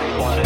wanted.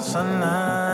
sana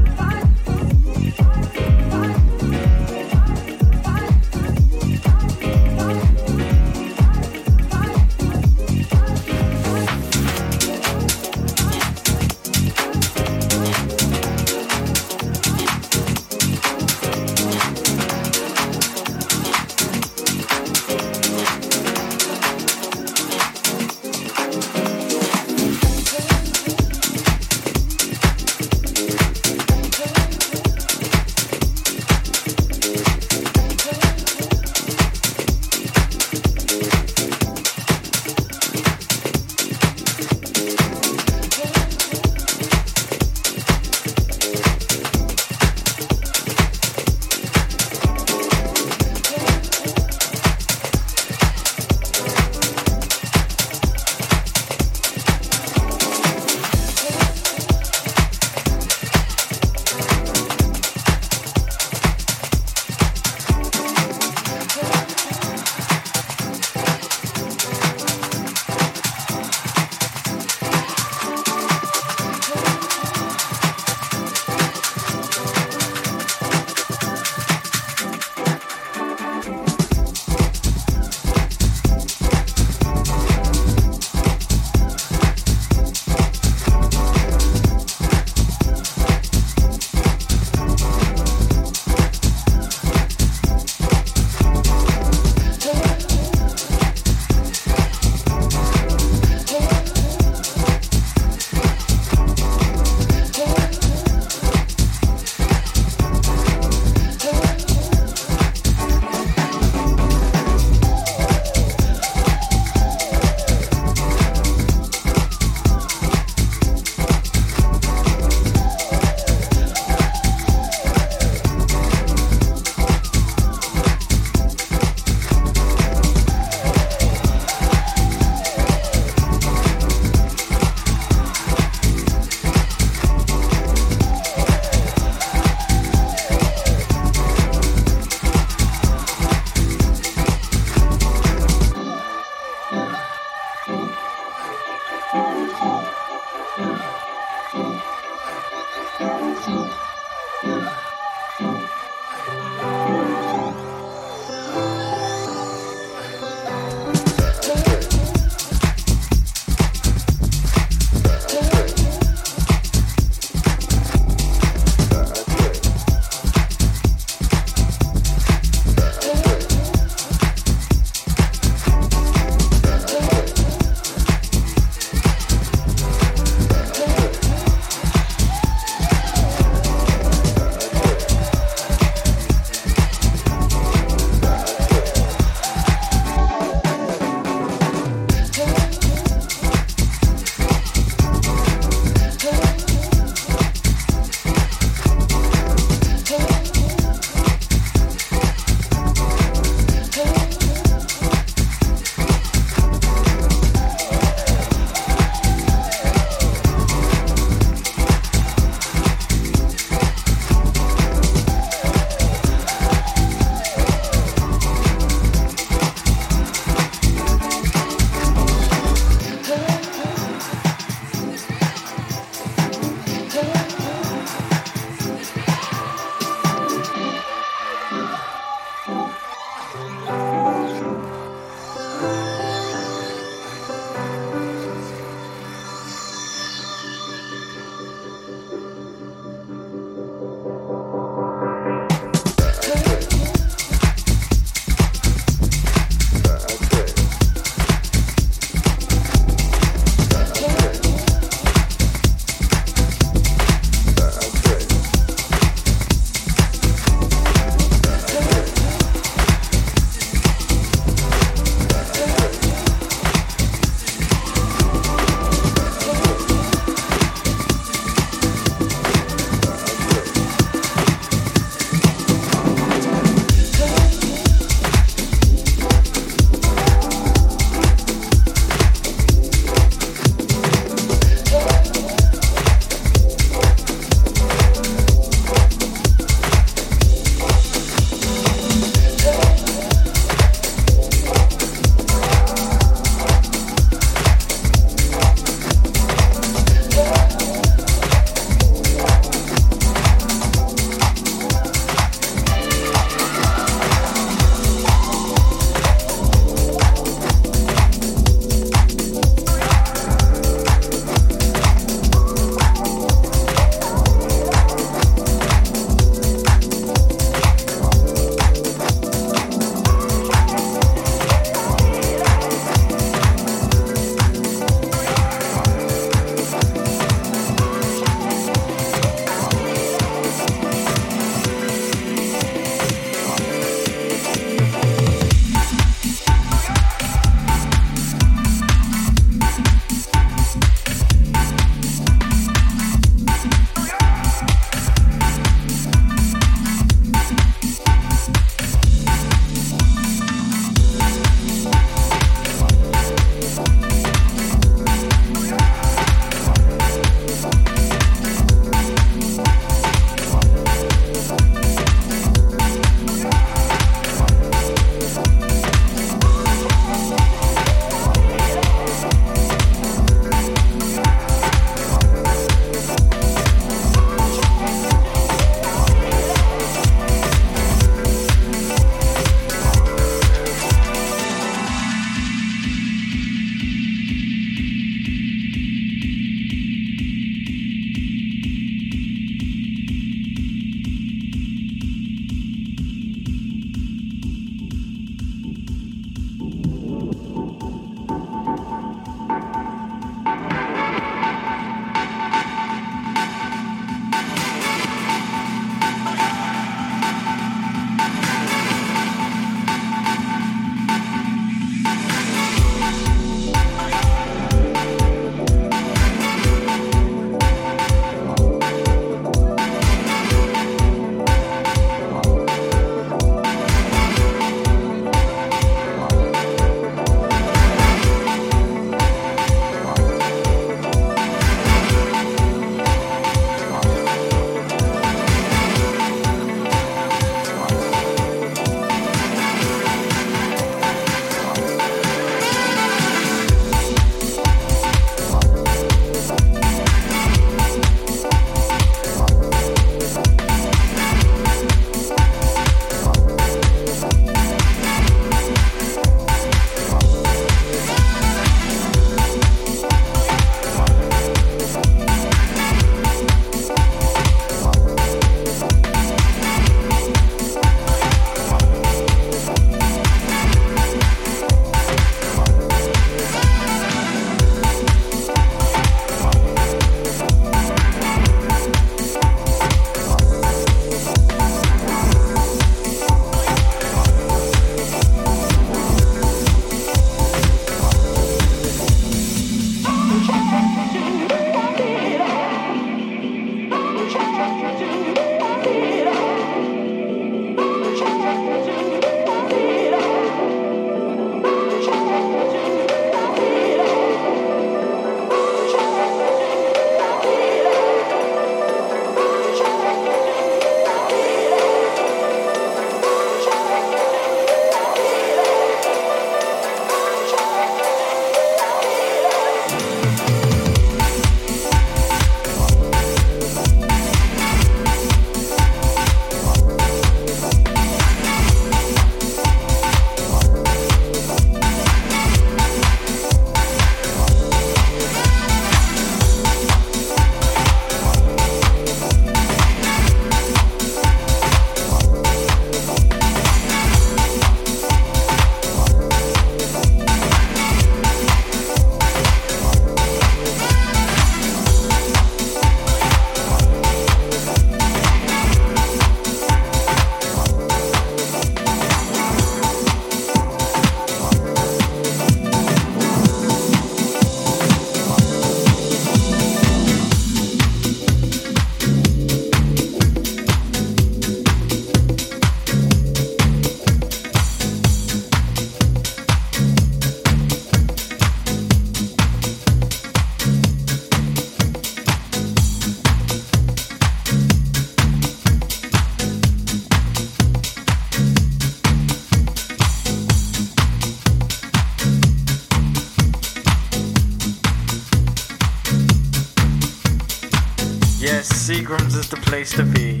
Seagram's is the place to be.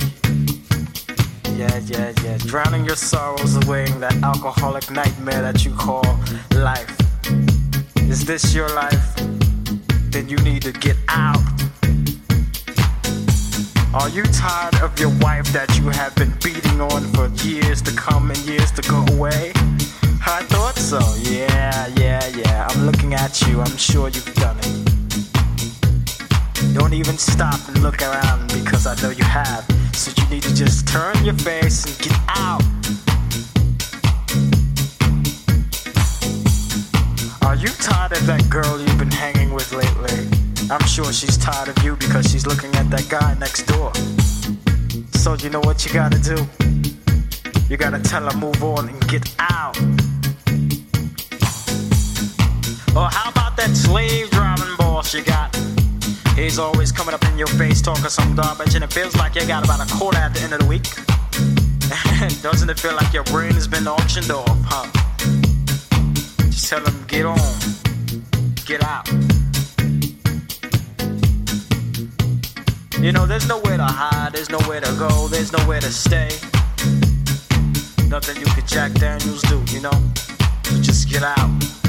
Yeah, yeah, yeah. Drowning your sorrows away in that alcoholic nightmare that you call life. Is this your life? Then you need to get out. Are you tired of your wife that you have been beating on for years to come and years to go away? I thought so. Yeah, yeah, yeah. I'm looking at you. I'm sure you've done it. Don't even stop look around because I know you have. So you need to just turn your face and get out. Are you tired of that girl you've been hanging with lately? I'm sure she's tired of you because she's looking at that guy next door. So you know what you gotta do? You gotta tell her move on and get out. Or how about that slave driving boss you got? He's always coming up in your face talking some garbage, and it feels like you got about a quarter at the end of the week. Doesn't it feel like your brain has been auctioned off, huh? Just tell him, get on, get out. You know, there's nowhere to hide, there's nowhere to go, there's nowhere to stay. Nothing you could Jack Daniels do, you know? Just get out.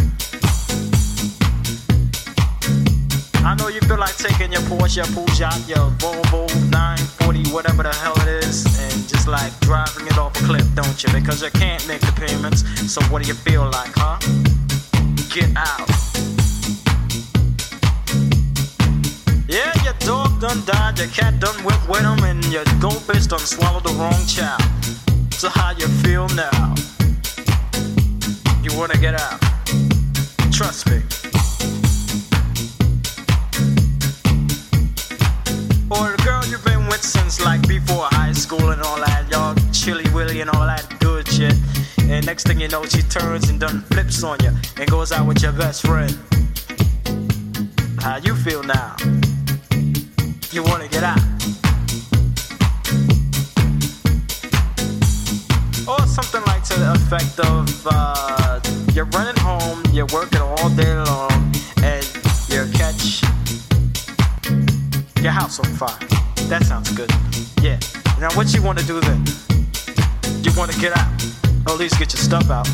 I know you feel like taking your Porsche, your Peugeot, your Volvo 940, whatever the hell it is, and just like driving it off a cliff, don't you? Because you can't make the payments. So what do you feel like, huh? Get out. Yeah, your dog done died, your cat done went with him, and your goldfish done swallowed the wrong child. So how you feel now? You wanna get out? Trust me. Or the girl you've been with since like before high school and all that, y'all chilly willy and all that good shit. And next thing you know, she turns and done flips on you and goes out with your best friend. How you feel now? You wanna get out? Or something like to the effect of uh, you're running home, you're working all day long, your house on fire. That sounds good. Yeah. Now what you want to do then? You want to get out, or at least get your stuff out.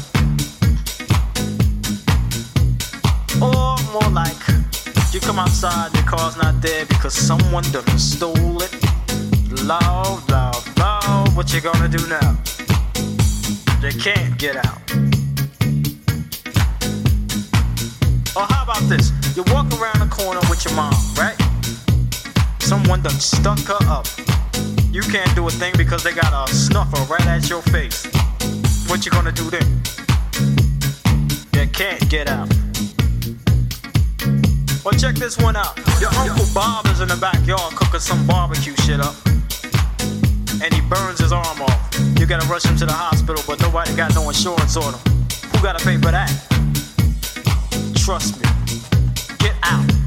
Or more like, you come outside, your car's not there because someone done stole it. Loud, loud, loud. What you gonna do now? They can't get out. Or how about this? You walk around the corner with your mom, right? Someone done stuck her up. You can't do a thing because they got a snuffer right at your face. What you gonna do then? You can't get out. Well, check this one out. Your Uncle Bob is in the backyard cooking some barbecue shit up. And he burns his arm off. You gotta rush him to the hospital, but nobody got no insurance on him. Who gotta pay for that? Trust me. Get out.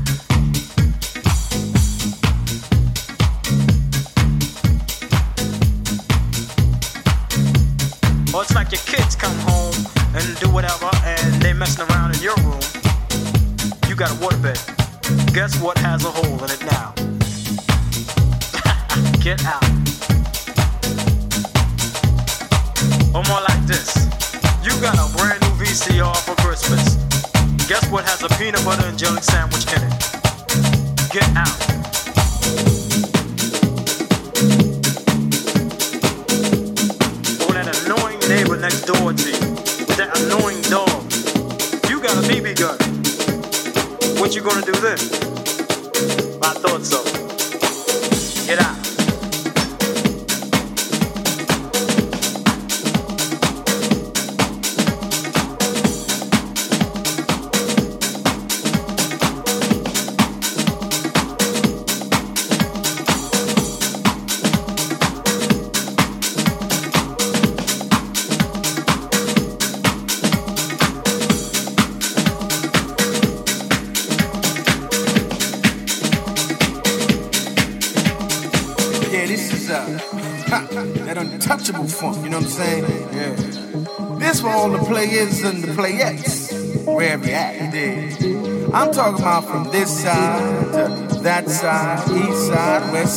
Guess what has a hole in it now? Get out. Or more like this. You got a brand new VCR for Christmas. Guess what has a peanut butter and jelly sandwich in it?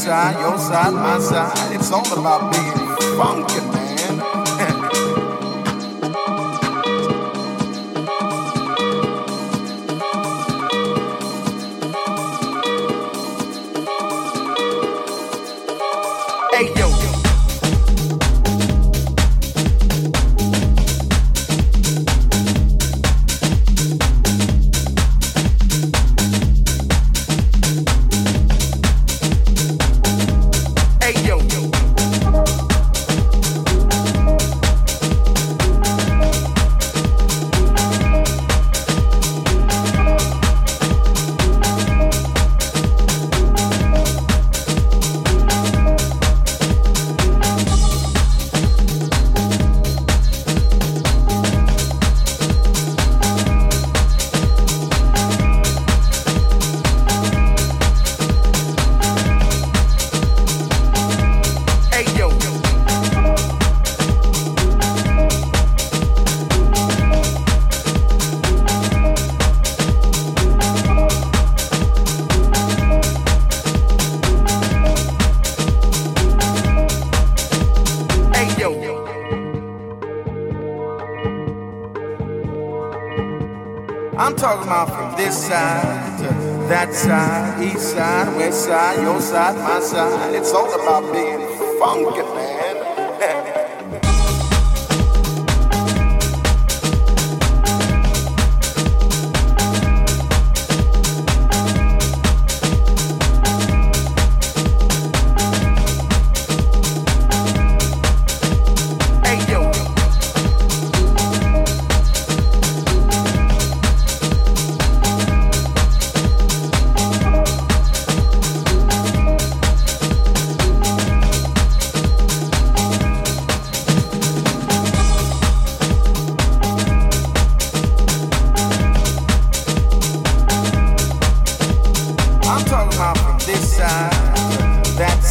side, your side, my side. It's all about being funky.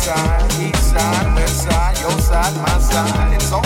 side, east side, west side, your side, my side. It's all